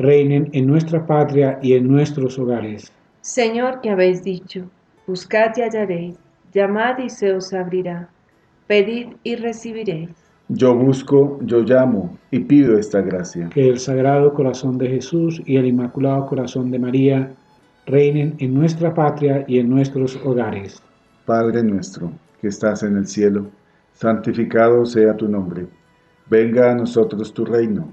reinen en nuestra patria y en nuestros hogares. Señor, que habéis dicho, buscad y hallaréis, llamad y se os abrirá, pedid y recibiréis. Yo busco, yo llamo y pido esta gracia. Que el Sagrado Corazón de Jesús y el Inmaculado Corazón de María reinen en nuestra patria y en nuestros hogares. Padre nuestro, que estás en el cielo, santificado sea tu nombre. Venga a nosotros tu reino.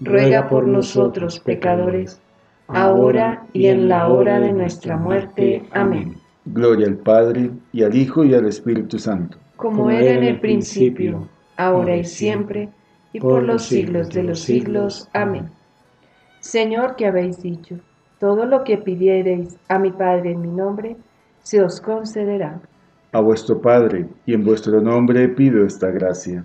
ruega por nosotros pecadores, ahora y en la hora de nuestra muerte. Amén. Gloria al Padre, y al Hijo, y al Espíritu Santo. Como era en el principio ahora y siempre, y por los siglos de los siglos. Amén. Señor, que habéis dicho, todo lo que pidiereis a mi Padre en mi nombre, se os concederá. A vuestro Padre y en vuestro nombre pido esta gracia.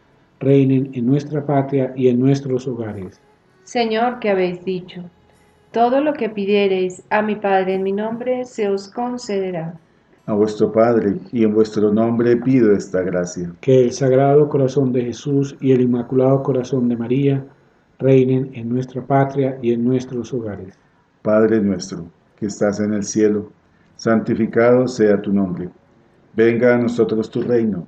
reinen en nuestra patria y en nuestros hogares. Señor, que habéis dicho, todo lo que pidiereis a mi Padre en mi nombre, se os concederá a vuestro Padre, y en vuestro nombre pido esta gracia. Que el Sagrado Corazón de Jesús y el Inmaculado Corazón de María reinen en nuestra patria y en nuestros hogares. Padre nuestro, que estás en el cielo, santificado sea tu nombre. Venga a nosotros tu reino,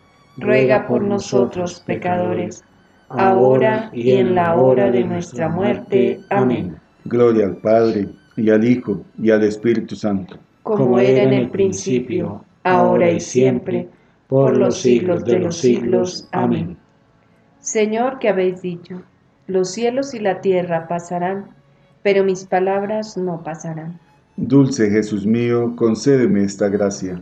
ruega por nosotros pecadores, ahora y en la hora de nuestra muerte. Amén. Gloria al Padre y al Hijo, y al Espíritu Santo. Como era en el principio, ahora y siempre, por los siglos de los siglos. Amén. Señor, que habéis dicho, los cielos y la tierra pasarán, pero mis palabras no pasarán. Dulce Jesús mío, concédeme esta gracia.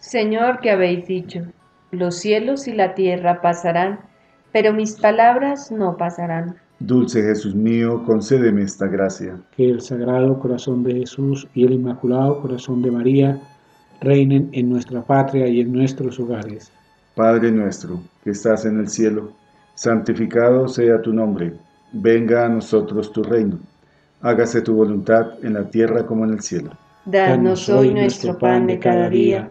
Señor, que habéis dicho, los cielos y la tierra pasarán, pero mis palabras no pasarán. Dulce Jesús mío, concédeme esta gracia. Que el Sagrado Corazón de Jesús y el Inmaculado Corazón de María reinen en nuestra patria y en nuestros hogares. Padre nuestro, que estás en el cielo, santificado sea tu nombre. venga a nosotros tu reino. Hágase tu voluntad en la tierra como en el cielo. Danos hoy nuestro pan de cada día.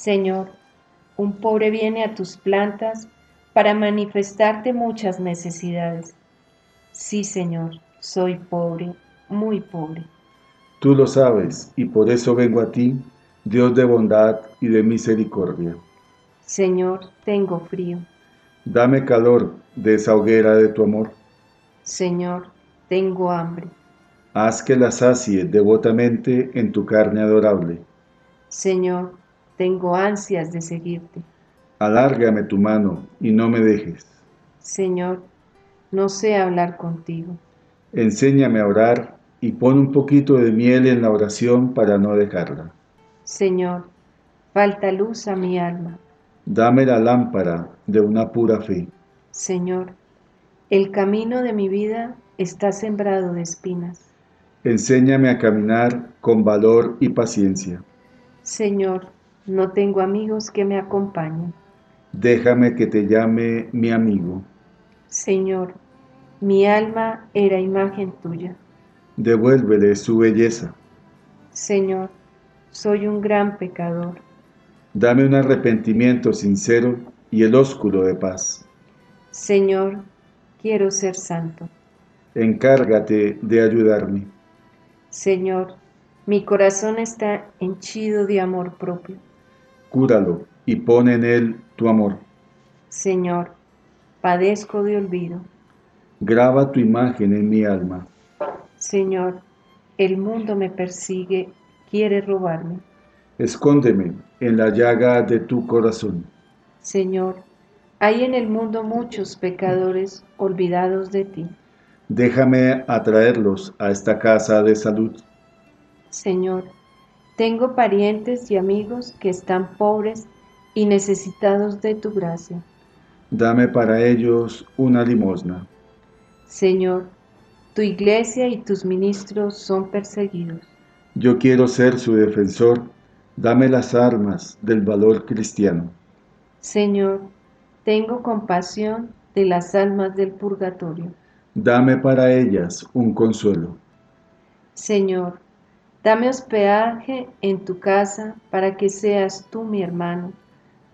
Señor, un pobre viene a tus plantas para manifestarte muchas necesidades. Sí, Señor, soy pobre, muy pobre. Tú lo sabes, y por eso vengo a ti Dios de bondad y de misericordia. Señor, tengo frío. Dame calor de esa hoguera de tu amor. Señor, tengo hambre. Haz que la sacie devotamente en tu carne adorable. Señor, tengo ansias de seguirte. Alárgame tu mano y no me dejes. Señor, no sé hablar contigo. Enséñame a orar y pon un poquito de miel en la oración para no dejarla. Señor, falta luz a mi alma. Dame la lámpara de una pura fe. Señor, el camino de mi vida está sembrado de espinas. Enséñame a caminar con valor y paciencia. Señor, no tengo amigos que me acompañen. Déjame que te llame mi amigo. Señor, mi alma era imagen tuya. Devuélvele su belleza. Señor, soy un gran pecador. Dame un arrepentimiento sincero y el ósculo de paz. Señor, quiero ser santo. Encárgate de ayudarme. Señor, mi corazón está henchido de amor propio. Cúralo y pon en él tu amor. Señor, padezco de olvido. Graba tu imagen en mi alma. Señor, el mundo me persigue quiere robarme. Escóndeme en la llaga de tu corazón. Señor, hay en el mundo muchos pecadores olvidados de ti. Déjame atraerlos a esta casa de salud. Señor, tengo parientes y amigos que están pobres y necesitados de tu gracia. Dame para ellos una limosna. Señor, tu iglesia y tus ministros son perseguidos. Yo quiero ser su defensor. Dame las armas del valor cristiano. Señor, tengo compasión de las almas del purgatorio. Dame para ellas un consuelo. Señor, dame hospedaje en tu casa para que seas tú mi hermano,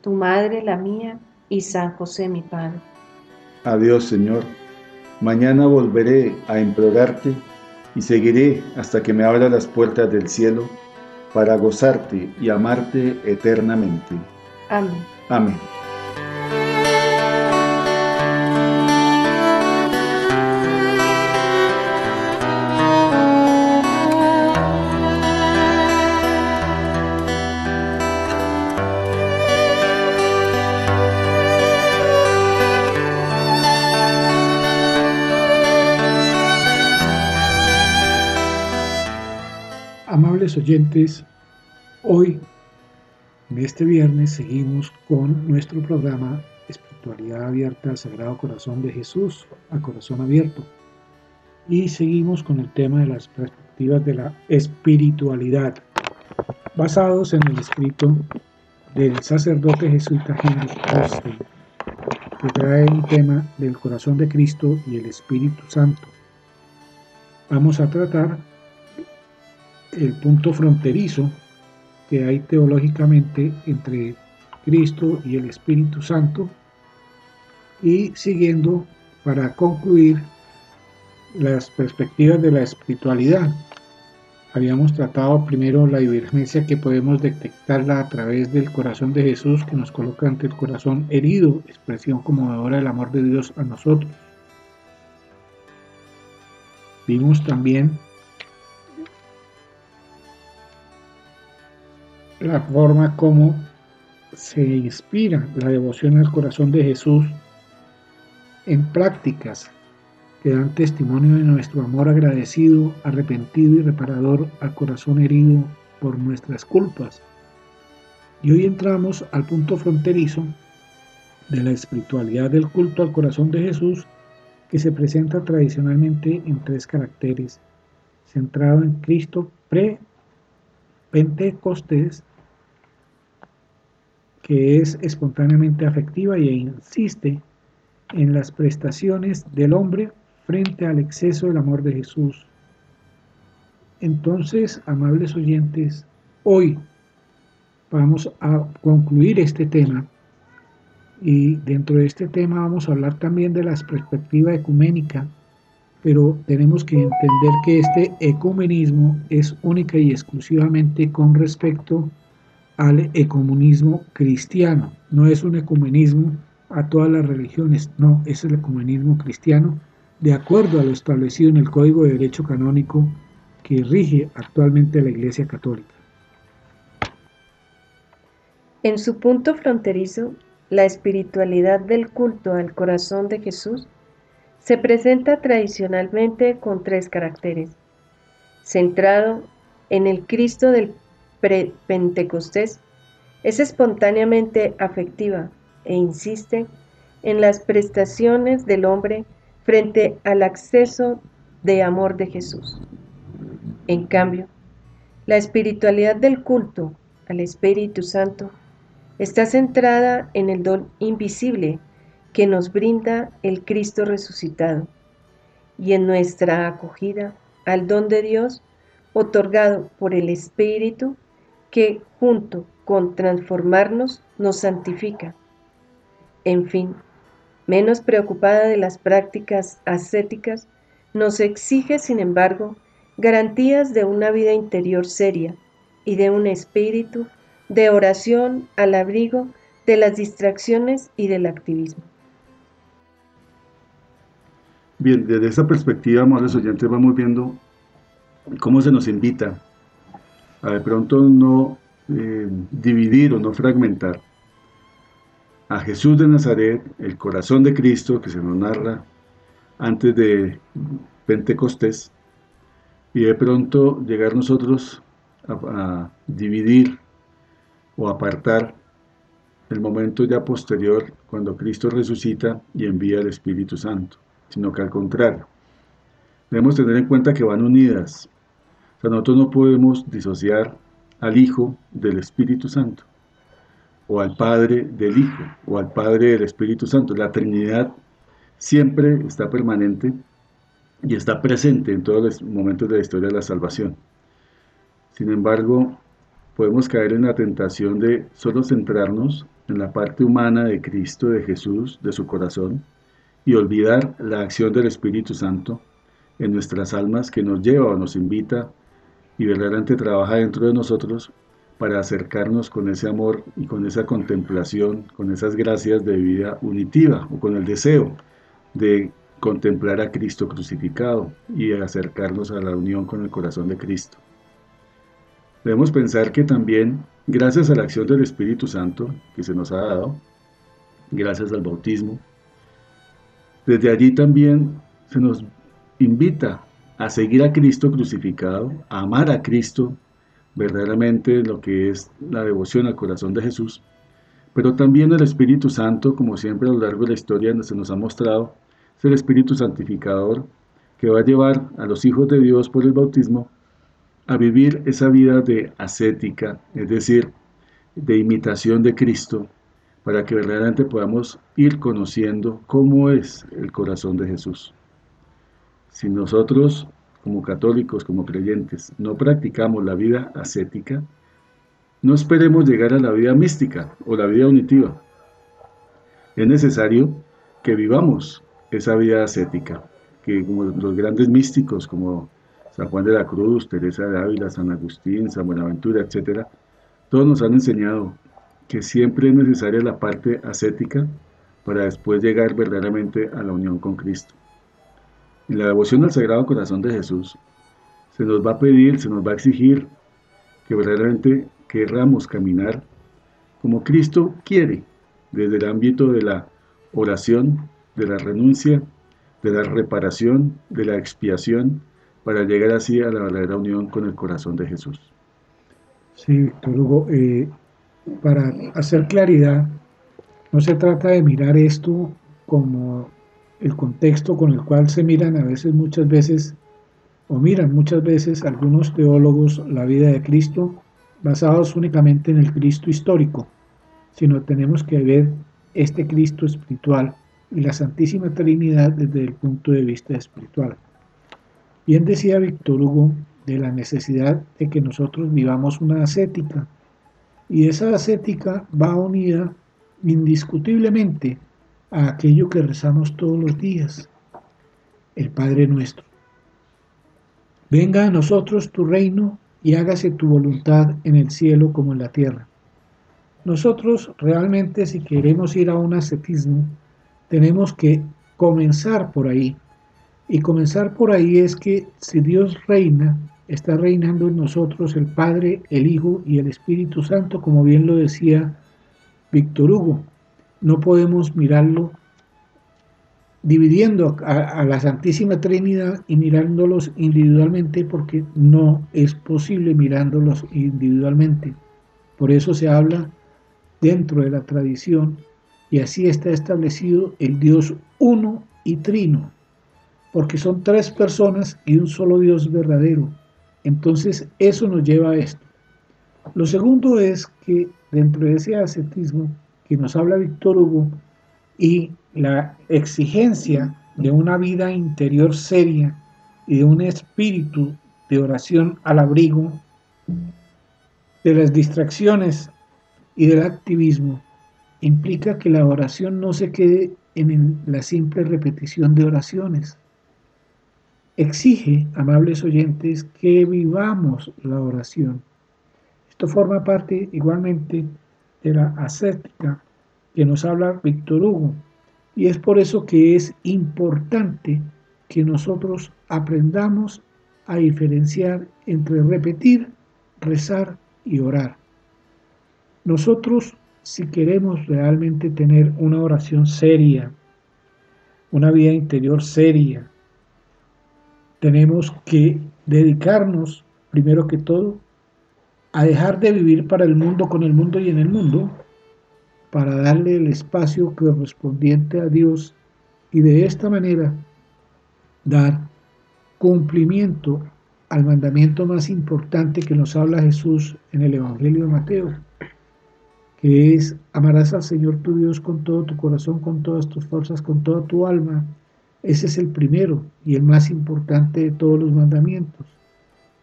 tu madre la mía y San José mi Padre. Adiós, Señor. Mañana volveré a implorarte y seguiré hasta que me abra las puertas del cielo para gozarte y amarte eternamente. Amén. Amén. Oyentes, hoy, en este viernes, seguimos con nuestro programa Espiritualidad Abierta al Sagrado Corazón de Jesús, a Corazón Abierto. Y seguimos con el tema de las perspectivas de la espiritualidad, basados en el escrito del sacerdote jesuita Henry Austin, que trae un tema del corazón de Cristo y el Espíritu Santo. Vamos a tratar el punto fronterizo que hay teológicamente entre Cristo y el Espíritu Santo y siguiendo para concluir las perspectivas de la espiritualidad. Habíamos tratado primero la divergencia que podemos detectarla a través del corazón de Jesús que nos coloca ante el corazón herido, expresión conmovedora del amor de Dios a nosotros. Vimos también la forma como se inspira la devoción al corazón de Jesús en prácticas que dan testimonio de nuestro amor agradecido, arrepentido y reparador al corazón herido por nuestras culpas. Y hoy entramos al punto fronterizo de la espiritualidad del culto al corazón de Jesús que se presenta tradicionalmente en tres caracteres, centrado en Cristo pre-Pentecostés, que es espontáneamente afectiva y insiste en las prestaciones del hombre frente al exceso del amor de Jesús. Entonces, amables oyentes, hoy vamos a concluir este tema y dentro de este tema vamos a hablar también de la perspectiva ecuménica, pero tenemos que entender que este ecumenismo es única y exclusivamente con respecto al ecumenismo cristiano, no es un ecumenismo a todas las religiones, no, es el ecumenismo cristiano de acuerdo a lo establecido en el Código de Derecho Canónico que rige actualmente la Iglesia Católica. En su punto fronterizo, la espiritualidad del culto al corazón de Jesús se presenta tradicionalmente con tres caracteres. Centrado en el Cristo del Pentecostés, es espontáneamente afectiva e insiste en las prestaciones del hombre frente al acceso de amor de Jesús. En cambio, la espiritualidad del culto al Espíritu Santo está centrada en el don invisible que nos brinda el Cristo resucitado y en nuestra acogida al don de Dios otorgado por el Espíritu que junto con transformarnos nos santifica. En fin, menos preocupada de las prácticas ascéticas, nos exige, sin embargo, garantías de una vida interior seria y de un espíritu de oración al abrigo de las distracciones y del activismo. Bien, desde esta perspectiva, amables oyentes, vamos viendo cómo se nos invita a de pronto no eh, dividir o no fragmentar a Jesús de Nazaret, el corazón de Cristo que se nos narra antes de Pentecostés, y de pronto llegar nosotros a dividir o apartar el momento ya posterior cuando Cristo resucita y envía el Espíritu Santo, sino que al contrario. Debemos tener en cuenta que van unidas. Nosotros no podemos disociar al Hijo del Espíritu Santo, o al Padre del Hijo, o al Padre del Espíritu Santo. La Trinidad siempre está permanente y está presente en todos los momentos de la historia de la salvación. Sin embargo, podemos caer en la tentación de solo centrarnos en la parte humana de Cristo, de Jesús, de su corazón, y olvidar la acción del Espíritu Santo en nuestras almas que nos lleva o nos invita y verdaderamente trabaja dentro de nosotros para acercarnos con ese amor y con esa contemplación, con esas gracias de vida unitiva o con el deseo de contemplar a Cristo crucificado y acercarnos a la unión con el corazón de Cristo. Debemos pensar que también, gracias a la acción del Espíritu Santo que se nos ha dado, gracias al bautismo, desde allí también se nos invita a seguir a Cristo crucificado, a amar a Cristo, verdaderamente lo que es la devoción al corazón de Jesús, pero también el Espíritu Santo, como siempre a lo largo de la historia se nos ha mostrado, es el Espíritu Santificador que va a llevar a los hijos de Dios por el bautismo a vivir esa vida de ascética, es decir, de imitación de Cristo, para que verdaderamente podamos ir conociendo cómo es el corazón de Jesús. Si nosotros, como católicos, como creyentes, no practicamos la vida ascética, no esperemos llegar a la vida mística o la vida unitiva. Es necesario que vivamos esa vida ascética, que como los grandes místicos como San Juan de la Cruz, Teresa de Ávila, San Agustín, San Buenaventura, etc., todos nos han enseñado que siempre es necesaria la parte ascética para después llegar verdaderamente a la unión con Cristo. En la devoción al Sagrado Corazón de Jesús se nos va a pedir, se nos va a exigir que verdaderamente querramos caminar como Cristo quiere, desde el ámbito de la oración, de la renuncia, de la reparación, de la expiación, para llegar así a la verdadera unión con el corazón de Jesús. Sí, Víctor Hugo, eh, para hacer claridad, no se trata de mirar esto como el contexto con el cual se miran a veces, muchas veces, o miran muchas veces algunos teólogos la vida de Cristo basados únicamente en el Cristo histórico, sino tenemos que ver este Cristo espiritual y la Santísima Trinidad desde el punto de vista espiritual. Bien decía Víctor Hugo de la necesidad de que nosotros vivamos una ascética, y esa ascética va unida indiscutiblemente a aquello que rezamos todos los días, el Padre nuestro. Venga a nosotros tu reino y hágase tu voluntad en el cielo como en la tierra. Nosotros realmente si queremos ir a un ascetismo, tenemos que comenzar por ahí. Y comenzar por ahí es que si Dios reina, está reinando en nosotros el Padre, el Hijo y el Espíritu Santo, como bien lo decía Víctor Hugo. No podemos mirarlo dividiendo a, la Santísima Trinidad y mirándolos individualmente porque no es posible mirándolos individualmente. Por eso se habla dentro de la tradición y así está establecido el Dios uno y trino, porque son tres personas y un solo Dios verdadero. Entonces eso nos lleva a esto. Lo segundo es que dentro de ese ascetismo que nos habla Víctor Hugo y la exigencia de una vida interior seria y de un espíritu de oración al abrigo de las distracciones y del activismo, implica que la oración no se quede en la simple repetición de oraciones. Exige, amables oyentes, que vivamos la oración. Esto forma parte igualmente de la ascética que nos habla Víctor Hugo. Y es por eso que es importante que nosotros aprendamos a diferenciar entre repetir, rezar y orar. Nosotros, si queremos realmente tener una oración seria, una vida interior seria, tenemos que dedicarnos, primero que todo, a dejar de vivir para el mundo, con el mundo y en el mundo, para darle el espacio correspondiente a Dios y de esta manera dar cumplimiento al mandamiento más importante que nos habla Jesús en el Evangelio de Mateo, que es amarás al Señor tu Dios con todo tu corazón, con todas tus fuerzas, con toda tu alma. Ese es el primero y el más importante de todos los mandamientos.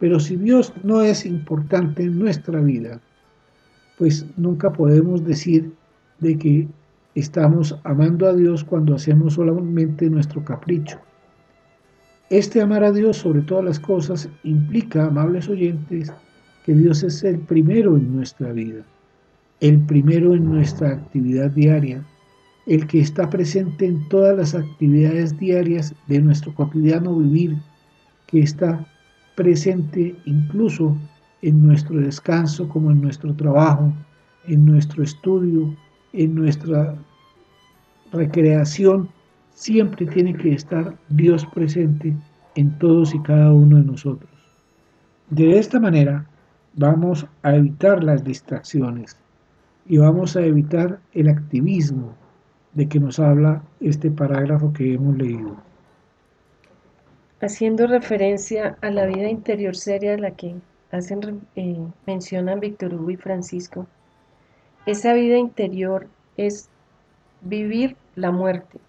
Pero si Dios no es importante en nuestra vida, pues nunca podemos decir de que estamos amando a Dios cuando hacemos solamente nuestro capricho. Este amar a Dios sobre todas las cosas implica, amables oyentes, que Dios es el primero en nuestra vida, el primero en nuestra actividad diaria, el que está presente en todas las actividades diarias de nuestro cotidiano vivir, que está presente incluso en nuestro descanso como en nuestro trabajo, en nuestro estudio, en nuestra recreación, siempre tiene que estar Dios presente en todos y cada uno de nosotros. De esta manera vamos a evitar las distracciones y vamos a evitar el activismo de que nos habla este parágrafo que hemos leído haciendo referencia a la vida interior seria de la que hacen, eh, mencionan Víctor Hugo y Francisco, esa vida interior es vivir la muerte.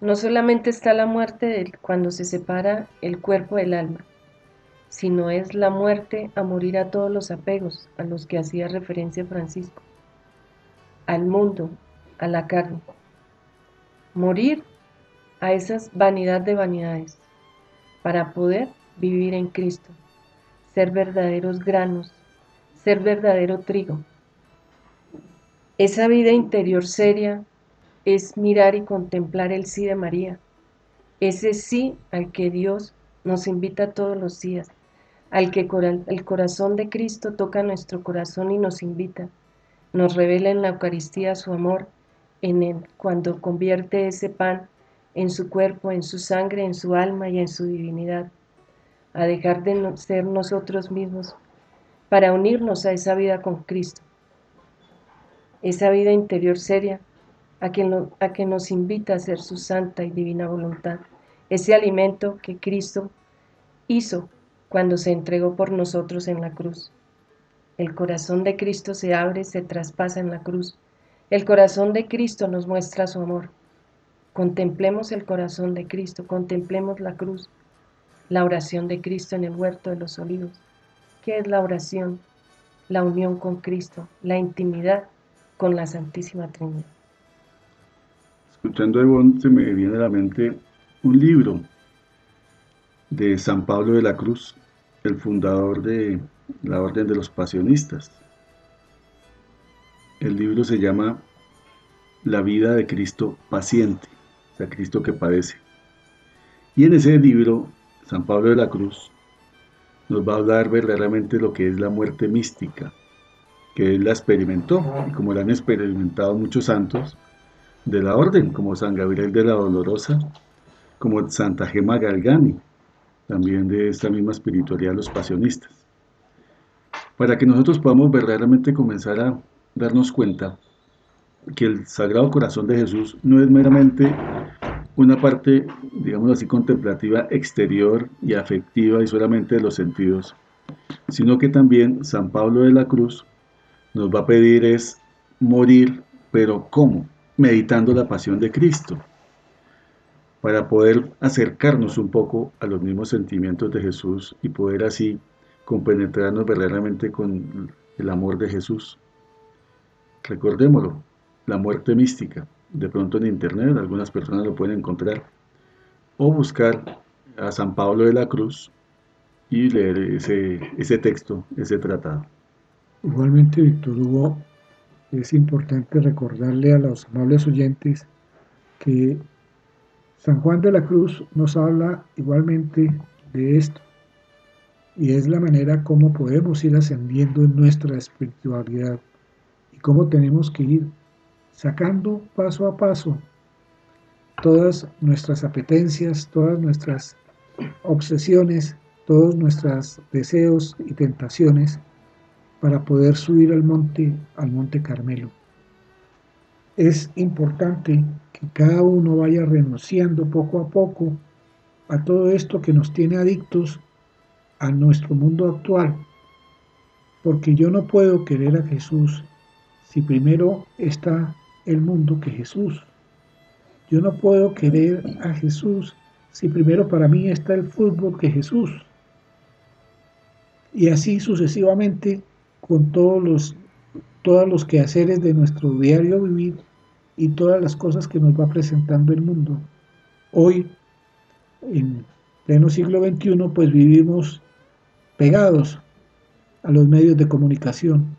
No solamente está la muerte cuando se separa el cuerpo del alma, sino es la muerte a morir a todos los apegos a los que hacía referencia Francisco, al mundo, a la carne. Morir a esas vanidad de vanidades para poder vivir en Cristo, ser verdaderos granos, ser verdadero trigo. Esa vida interior seria es mirar y contemplar el sí de María, ese sí al que Dios nos invita todos los días, al que el corazón de Cristo toca nuestro corazón y nos invita, nos revela en la Eucaristía su amor en él cuando convierte ese pan en su cuerpo, en su sangre, en su alma y en su divinidad, a dejar de ser nosotros mismos para unirnos a esa vida con Cristo, esa vida interior seria a que, a que nos invita a hacer su santa y divina voluntad, ese alimento que Cristo hizo cuando se entregó por nosotros en la cruz. El corazón de Cristo se abre, se traspasa en la cruz. El corazón de Cristo nos muestra su amor. Contemplemos el corazón de Cristo, contemplemos la cruz, la oración de Cristo en el huerto de los olivos. ¿Qué es la oración? La unión con Cristo, la intimidad con la Santísima Trinidad. Escuchando a se me viene a la mente un libro de San Pablo de la Cruz, el fundador de la Orden de los Pasionistas. El libro se llama La vida de Cristo paciente, sea, Cristo que padece. Y en ese libro, San Pablo de la Cruz nos va a hablar verdaderamente lo que es la muerte mística, que él la experimentó, y como la han experimentado muchos santos de la orden, como San Gabriel de la Dolorosa, como Santa Gema Galgani, también de esta misma espiritualidad, los pasionistas. Para que nosotros podamos verdaderamente comenzar a darnos cuenta que el Sagrado Corazón de Jesús no es meramente una parte, digamos así, contemplativa exterior y afectiva y solamente de los sentidos, sino que también San Pablo de la Cruz nos va a pedir es morir, pero ¿cómo? Meditando la pasión de Cristo para poder acercarnos un poco a los mismos sentimientos de Jesús y poder así compenetrarnos verdaderamente con el amor de Jesús. Recordémoslo, la muerte mística. De pronto en internet algunas personas lo pueden encontrar. O buscar a San Pablo de la Cruz y leer ese, ese texto, ese tratado. Igualmente, Víctor Hugo, es importante recordarle a los amables oyentes que San Juan de la Cruz nos habla igualmente de esto y es la manera como podemos ir ascendiendo en nuestra espiritualidad y cómo tenemos que ir sacando paso a paso todas nuestras apetencias, todas nuestras obsesiones, todos nuestros deseos y tentaciones para poder subir al monte, al monte Carmelo. Es importante cada uno vaya renunciando poco a poco a todo esto que nos tiene adictos a nuestro mundo actual. Porque yo no puedo querer a Jesús si primero está el mundo que Jesús. Yo no puedo querer a Jesús si primero para mí está el fútbol que Jesús. Y así sucesivamente con todos los, todos los quehaceres de nuestro diario vivir y todas las cosas que nos va presentando el mundo. Hoy, en pleno siglo XXI, pues vivimos pegados a los medios de comunicación,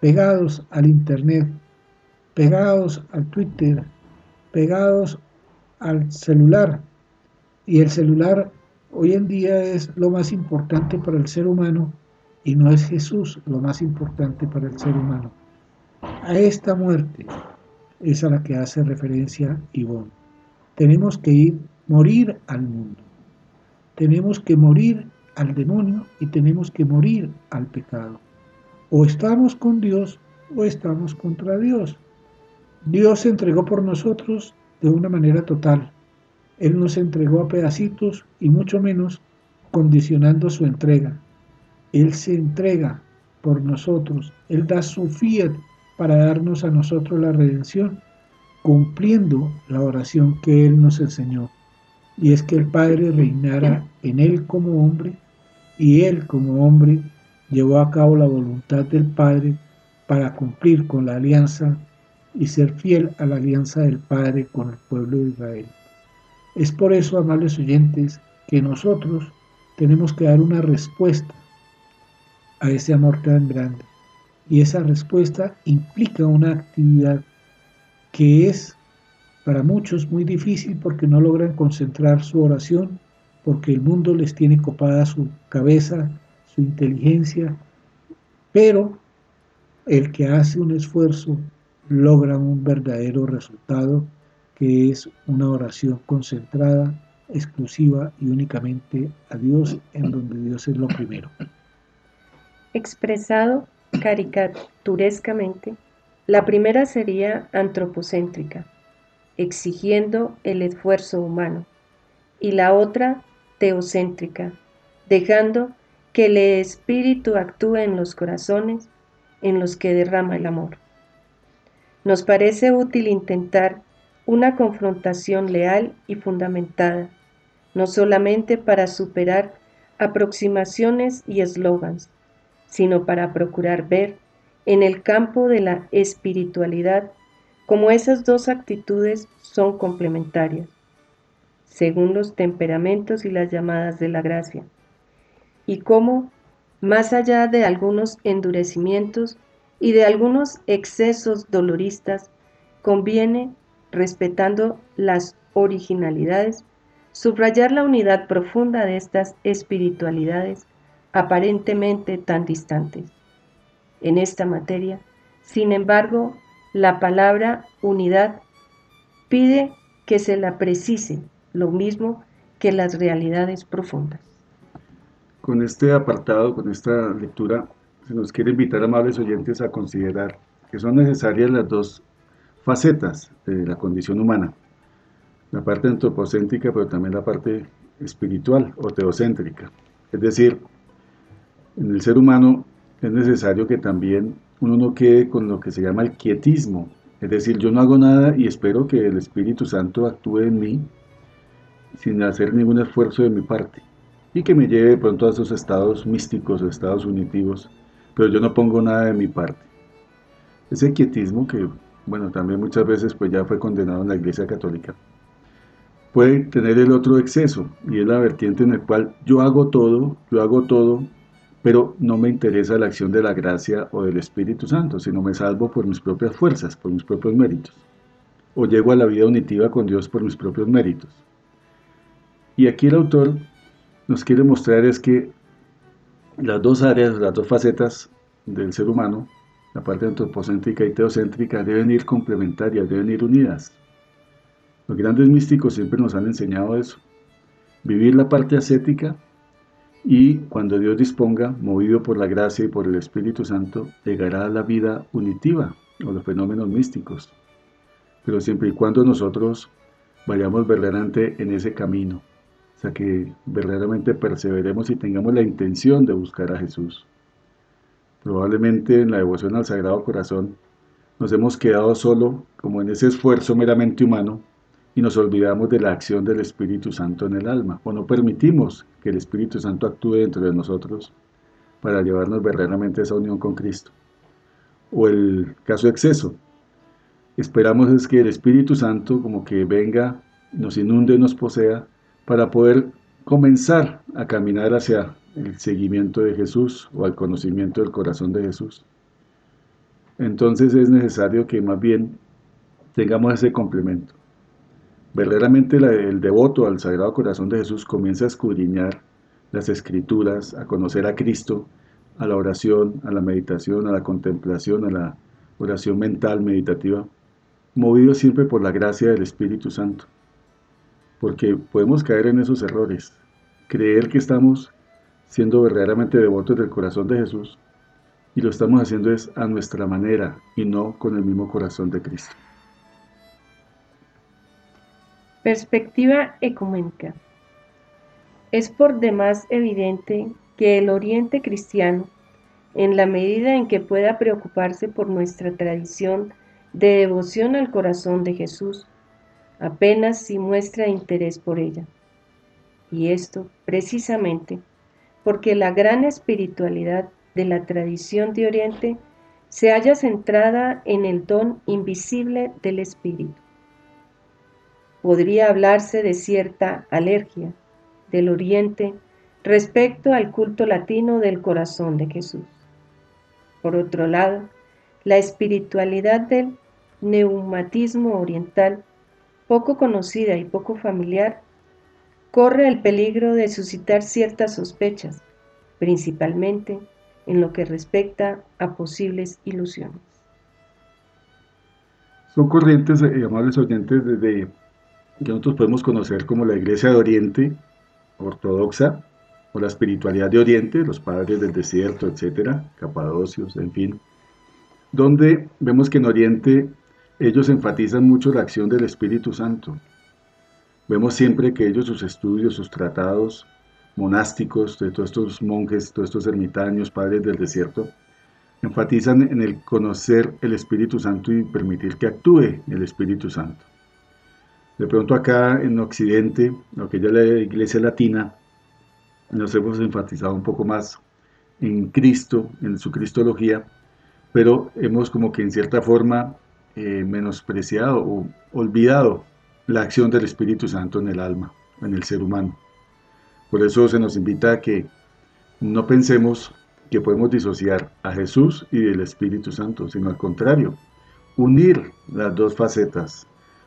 pegados al Internet, pegados al Twitter, pegados al celular. Y el celular hoy en día es lo más importante para el ser humano y no es Jesús lo más importante para el ser humano. A esta muerte es a la que hace referencia Ivonne. Tenemos que ir, morir al mundo. Tenemos que morir al demonio y tenemos que morir al pecado. O estamos con Dios o estamos contra Dios. Dios se entregó por nosotros de una manera total. Él nos entregó a pedacitos y mucho menos condicionando su entrega. Él se entrega por nosotros. Él da su fiat para darnos a nosotros la redención, cumpliendo la oración que Él nos enseñó, y es que el Padre reinara en Él como hombre, y Él como hombre llevó a cabo la voluntad del Padre para cumplir con la alianza y ser fiel a la alianza del Padre con el pueblo de Israel. Es por eso, amables oyentes, que nosotros tenemos que dar una respuesta a ese amor tan grande y esa respuesta implica una actividad que es para muchos muy difícil porque no logran concentrar su oración, porque el mundo les tiene copada su cabeza, su inteligencia, pero el que hace un esfuerzo logra un verdadero resultado que es una oración concentrada, exclusiva y únicamente a Dios, en donde Dios es lo primero. Expresado caricaturescamente, la primera sería antropocéntrica, exigiendo el esfuerzo humano, y la otra teocéntrica, dejando que el espíritu actúe en los corazones en los que derrama el amor. Nos parece útil intentar una confrontación leal y fundamentada, no solamente para superar aproximaciones y eslogans, sino para procurar ver en el campo de la espiritualidad cómo esas dos actitudes son complementarias, según los temperamentos y las llamadas de la gracia, y cómo, más allá de algunos endurecimientos y de algunos excesos doloristas, conviene, respetando las originalidades, subrayar la unidad profunda de estas espiritualidades aparentemente tan distantes. En esta materia, sin embargo, la palabra unidad pide que se la precise, lo mismo que las realidades profundas. Con este apartado, con esta lectura, se nos quiere invitar, amables oyentes, a considerar que son necesarias las dos facetas de la condición humana, la parte antropocéntrica, pero también la parte espiritual o teocéntrica. Es decir, en el ser humano es necesario que también uno no quede con lo que se llama el quietismo, es decir, yo no hago nada y espero que el Espíritu Santo actúe en mí sin hacer ningún esfuerzo de mi parte y que me lleve pronto a esos estados místicos o estados unitivos, pero yo no pongo nada de mi parte. Ese quietismo que, bueno, también muchas veces pues ya fue condenado en la Iglesia Católica, puede tener el otro exceso y es la vertiente en el cual yo hago todo, yo hago todo, pero no me interesa la acción de la gracia o del Espíritu Santo, sino me salvo por mis propias fuerzas, por mis propios méritos, o llego a la vida unitiva con Dios por mis propios méritos. Y aquí el autor nos quiere mostrar es que las dos áreas, las dos facetas del ser humano, la parte antropocéntrica y teocéntrica, deben ir complementarias, deben ir unidas. Los grandes místicos siempre nos han enseñado eso. Vivir la parte ascética y cuando Dios disponga, movido por la gracia y por el Espíritu Santo, llegará a la vida unitiva o los fenómenos místicos. Pero siempre y cuando nosotros vayamos verdaderamente en ese camino. O sea, que verdaderamente perseveremos y tengamos la intención de buscar a Jesús. Probablemente en la devoción al Sagrado Corazón nos hemos quedado solo como en ese esfuerzo meramente humano y nos olvidamos de la acción del Espíritu Santo en el alma, o no permitimos que el Espíritu Santo actúe dentro de nosotros para llevarnos verdaderamente a esa unión con Cristo. O el caso exceso. Esperamos es que el Espíritu Santo como que venga, nos inunde, nos posea, para poder comenzar a caminar hacia el seguimiento de Jesús o al conocimiento del corazón de Jesús. Entonces es necesario que más bien tengamos ese complemento. Verdaderamente el devoto al Sagrado Corazón de Jesús comienza a escudriñar las escrituras, a conocer a Cristo, a la oración, a la meditación, a la contemplación, a la oración mental, meditativa, movido siempre por la gracia del Espíritu Santo porque podemos caer en esos errores, creer que estamos siendo verdaderamente devotos del corazón de Jesús y lo estamos haciendo es a nuestra manera y no con el mismo corazón de Cristo. Perspectiva ecuménica. Es por demás evidente que el Oriente cristiano, en la medida en que pueda preocuparse por nuestra tradición de devoción al corazón de Jesús, apenas si muestra interés por ella. Y esto precisamente porque la gran espiritualidad de la tradición de Oriente se halla centrada en el don invisible del Espíritu. Podría hablarse de cierta alergia del Oriente respecto al culto latino del corazón de Jesús. Por otro lado, la espiritualidad del neumatismo oriental poco conocida y poco familiar, corre el peligro de suscitar ciertas sospechas, principalmente en lo que respecta a posibles ilusiones. Son corrientes, eh, amables oyentes, desde que nosotros podemos conocer como la Iglesia de Oriente, ortodoxa, o la espiritualidad de Oriente, los padres del desierto, etcétera, capadocios, en fin, donde vemos que en Oriente ellos enfatizan mucho la acción del Espíritu Santo. Vemos siempre que ellos, sus estudios, sus tratados monásticos, de todos estos monjes, todos estos ermitaños, padres del desierto, enfatizan en el conocer el Espíritu Santo y permitir que actúe el Espíritu Santo. De pronto acá en Occidente, lo que ya la Iglesia Latina, nos hemos enfatizado un poco más en Cristo, en su Cristología, pero hemos como que en cierta forma eh, menospreciado o olvidado la acción del Espíritu Santo en el alma, en el ser humano. Por eso se nos invita a que no pensemos que podemos disociar a Jesús y el Espíritu Santo, sino al contrario, unir las dos facetas,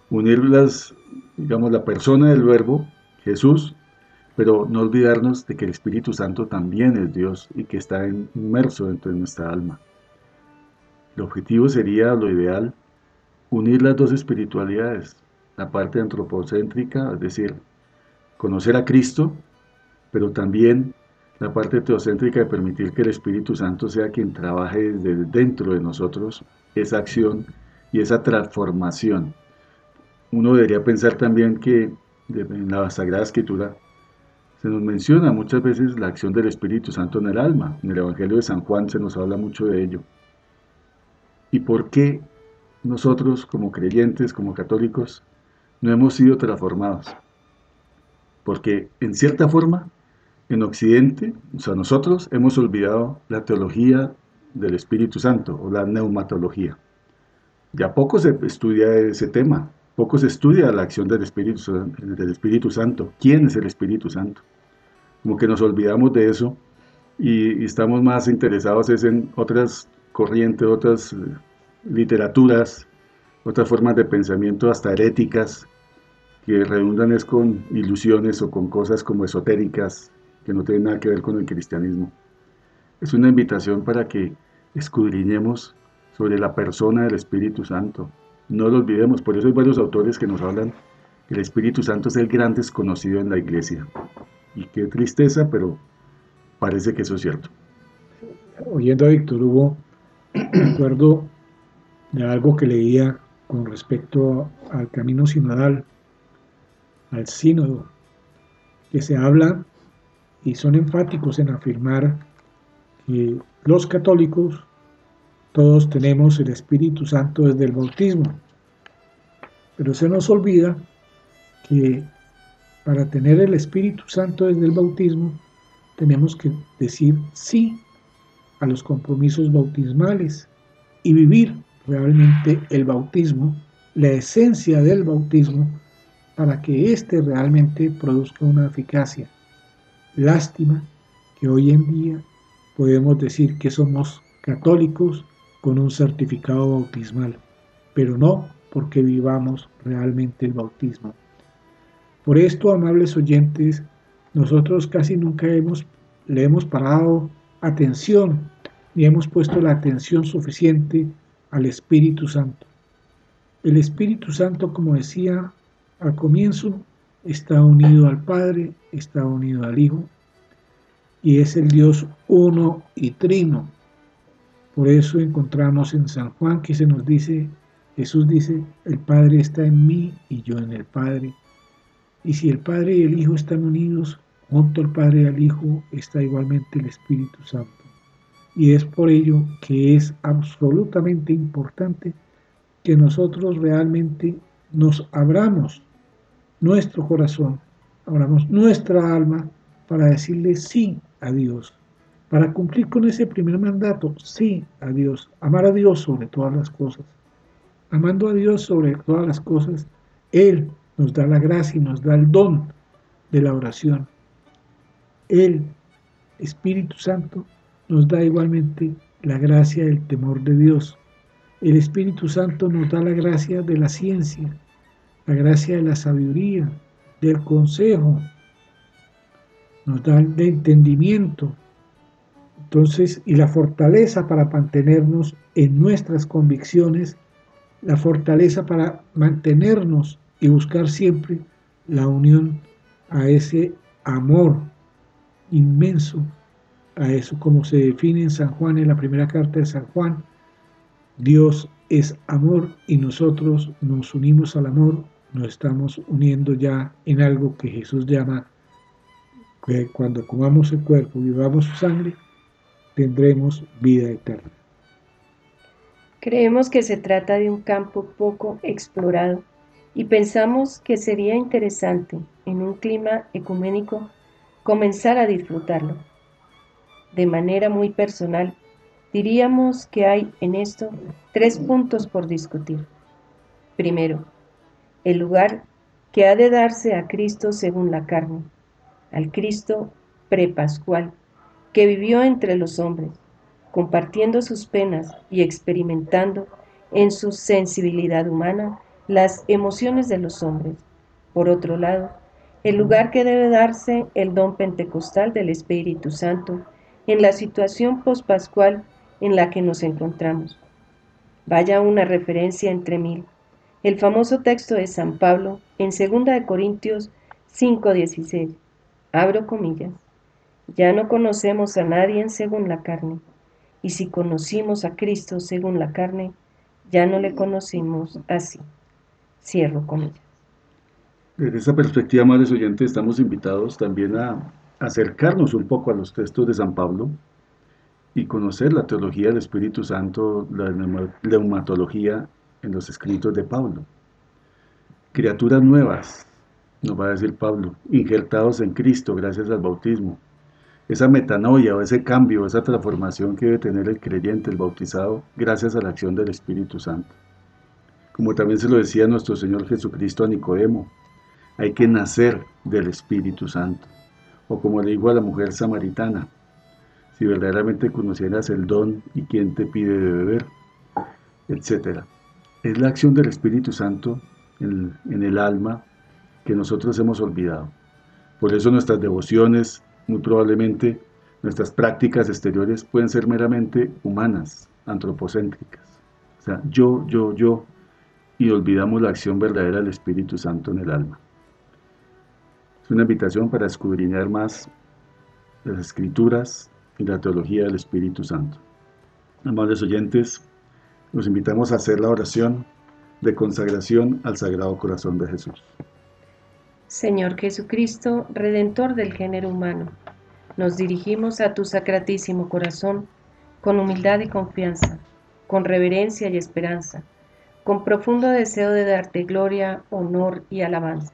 unir las, digamos, la persona del verbo, Jesús, pero no olvidarnos de que el Espíritu Santo también es Dios y que está inmerso dentro de nuestra alma. El objetivo sería, lo ideal, unir las dos espiritualidades, la parte antropocéntrica, es decir, conocer a Cristo, pero también la parte teocéntrica de permitir que el Espíritu Santo sea quien trabaje desde dentro de nosotros esa acción y esa transformación. Uno debería pensar también que en la Sagrada Escritura se nos menciona muchas veces la acción del Espíritu Santo en el alma. En el Evangelio de San Juan se nos habla mucho de ello. ¿Y por qué nosotros como creyentes, como católicos, no hemos sido transformados? Porque en cierta forma en Occidente, o sea, nosotros hemos olvidado la teología del Espíritu Santo o la neumatología. Ya poco se estudia ese tema, poco se estudia la acción del Espíritu, del Espíritu Santo. ¿Quién es el Espíritu Santo? Como que nos olvidamos de eso y, estamos más interesados en otras corrientes, otras eh, literaturas, otras formas de pensamiento hasta heréticas que redundan es con ilusiones o con cosas como esotéricas, que no tiene nada que ver con el cristianismo. Es una invitación para que escudriñemos sobre la persona del Espíritu Santo. No lo olvidemos, por eso hay varios autores que nos hablan que el Espíritu Santo es el gran desconocido en la iglesia. Y qué tristeza, pero parece que eso es cierto. Oyendo a Víctor Hugo, recuerdo de algo que leía con respecto al camino sinodal, al sínodo, que se habla y son enfáticos en afirmar que los católicos todos tenemos el Espíritu Santo desde el bautismo, pero se nos olvida que para tener el Espíritu Santo desde el bautismo tenemos que decir sí a los compromisos bautismales y vivir realmente el bautismo, la esencia del bautismo, para que éste realmente produzca una eficacia. Lástima que hoy en día podemos decir que somos católicos con un certificado bautismal, pero no porque vivamos realmente el bautismo. Por esto, amables oyentes, nosotros casi nunca le hemos parado atención ni hemos puesto la atención suficiente al Espíritu Santo. El Espíritu Santo, como decía al comienzo, está unido al Padre, está unido al Hijo, y es el Dios uno y trino. Por eso encontramos en San Juan que se nos dice, Jesús dice, el Padre está en mí y yo en el Padre. Y si el Padre y el Hijo están unidos, junto al Padre y al Hijo está igualmente el Espíritu Santo. Y es por ello que es absolutamente importante que nosotros realmente nos abramos nuestro corazón, abramos nuestra alma para decirle sí a Dios, para cumplir con ese primer mandato, sí a Dios, amar a Dios sobre todas las cosas. Amando a Dios sobre todas las cosas, Él nos da la gracia y nos da el don de la oración. Él, Espíritu Santo, nos da igualmente la gracia del temor de Dios. El Espíritu Santo nos da la gracia de la ciencia, la gracia de la sabiduría, del consejo, nos da de entendimiento. Entonces, y la fortaleza para mantenernos en nuestras convicciones, la fortaleza para mantenernos y buscar siempre la unión a ese amor inmenso, a eso como se define en San Juan, en la primera carta de San Juan, Dios es amor y nosotros nos unimos al amor, nos estamos uniendo ya en algo que Jesús llama, que cuando comamos el cuerpo y vivamos su sangre, tendremos vida eterna. Creemos que se trata de un campo poco explorado y pensamos que sería interesante, en un clima ecuménico, comenzar a disfrutarlo. De manera muy personal, diríamos que hay en esto tres puntos por discutir. Primero, el lugar que ha de darse a Cristo según la carne, al Cristo prepascual, que vivió entre los hombres, compartiendo sus penas y experimentando en su sensibilidad humana las emociones de los hombres. Por otro lado, el lugar que debe darse el don pentecostal del Espíritu Santo en la situación pospascual en la que nos encontramos. Vaya una referencia entre mil. El famoso texto de San Pablo en 2 Corintios 5:16. Abro comillas. Ya no conocemos a nadie según la carne, y si conocimos a Cristo según la carne, ya no le conocimos así. Cierro comillas. Desde esa perspectiva, madres oyentes, estamos invitados también a acercarnos un poco a los textos de San Pablo y conocer la teología del Espíritu Santo, la neumatología en los escritos de Pablo. Criaturas nuevas, nos va a decir Pablo, injertados en Cristo gracias al bautismo. Esa metanoia o ese cambio, esa transformación que debe tener el creyente, el bautizado, gracias a la acción del Espíritu Santo. Como también se lo decía nuestro Señor Jesucristo a Nicodemo, hay que nacer del Espíritu Santo. O como le dijo a la mujer samaritana, si verdaderamente conocieras el don y quién te pide de beber, etc. Es la acción del Espíritu Santo en, en el alma que nosotros hemos olvidado. Por eso nuestras devociones, muy probablemente nuestras prácticas exteriores pueden ser meramente humanas, antropocéntricas. O sea, yo, yo, yo, y olvidamos la acción verdadera del Espíritu Santo en el alma. Es una invitación para escudriñar más las escrituras y la teología del Espíritu Santo. Amables oyentes, los invitamos a hacer la oración de consagración al Sagrado Corazón de Jesús. Señor Jesucristo, Redentor del género humano, nos dirigimos a tu sacratísimo corazón con humildad y confianza, con reverencia y esperanza con profundo deseo de darte gloria, honor y alabanza.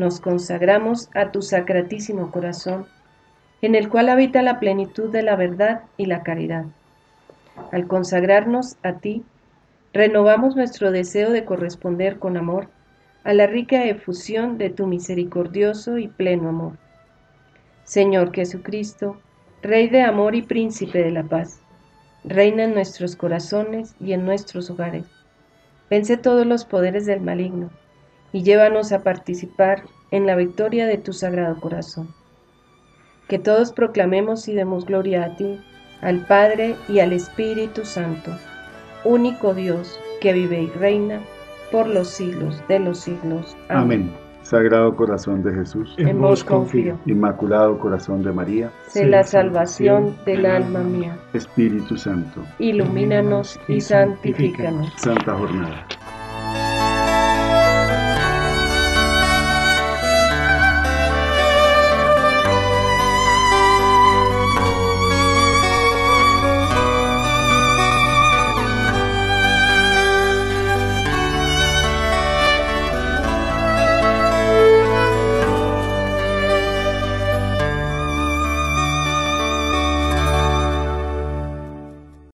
nos consagramos a tu sacratísimo corazón, en el cual habita la plenitud de la verdad y la caridad. Al consagrarnos a ti, renovamos nuestro deseo de corresponder con amor a la rica efusión de tu misericordioso y pleno amor. Señor Jesucristo, Rey de amor y príncipe de la paz, reina en nuestros corazones y en nuestros hogares. Vence todos los poderes del maligno y llévanos a participar en la victoria de tu sagrado corazón. Que todos proclamemos y demos gloria a ti, al Padre y al Espíritu Santo, único Dios que vive y reina por los siglos de los siglos. Amén. Sagrado Corazón de Jesús, en vos confío. Inmaculado Corazón de María, sé la salvación del alma mía. Espíritu Santo, ilumínanos y santifícanos. Santa Jornada.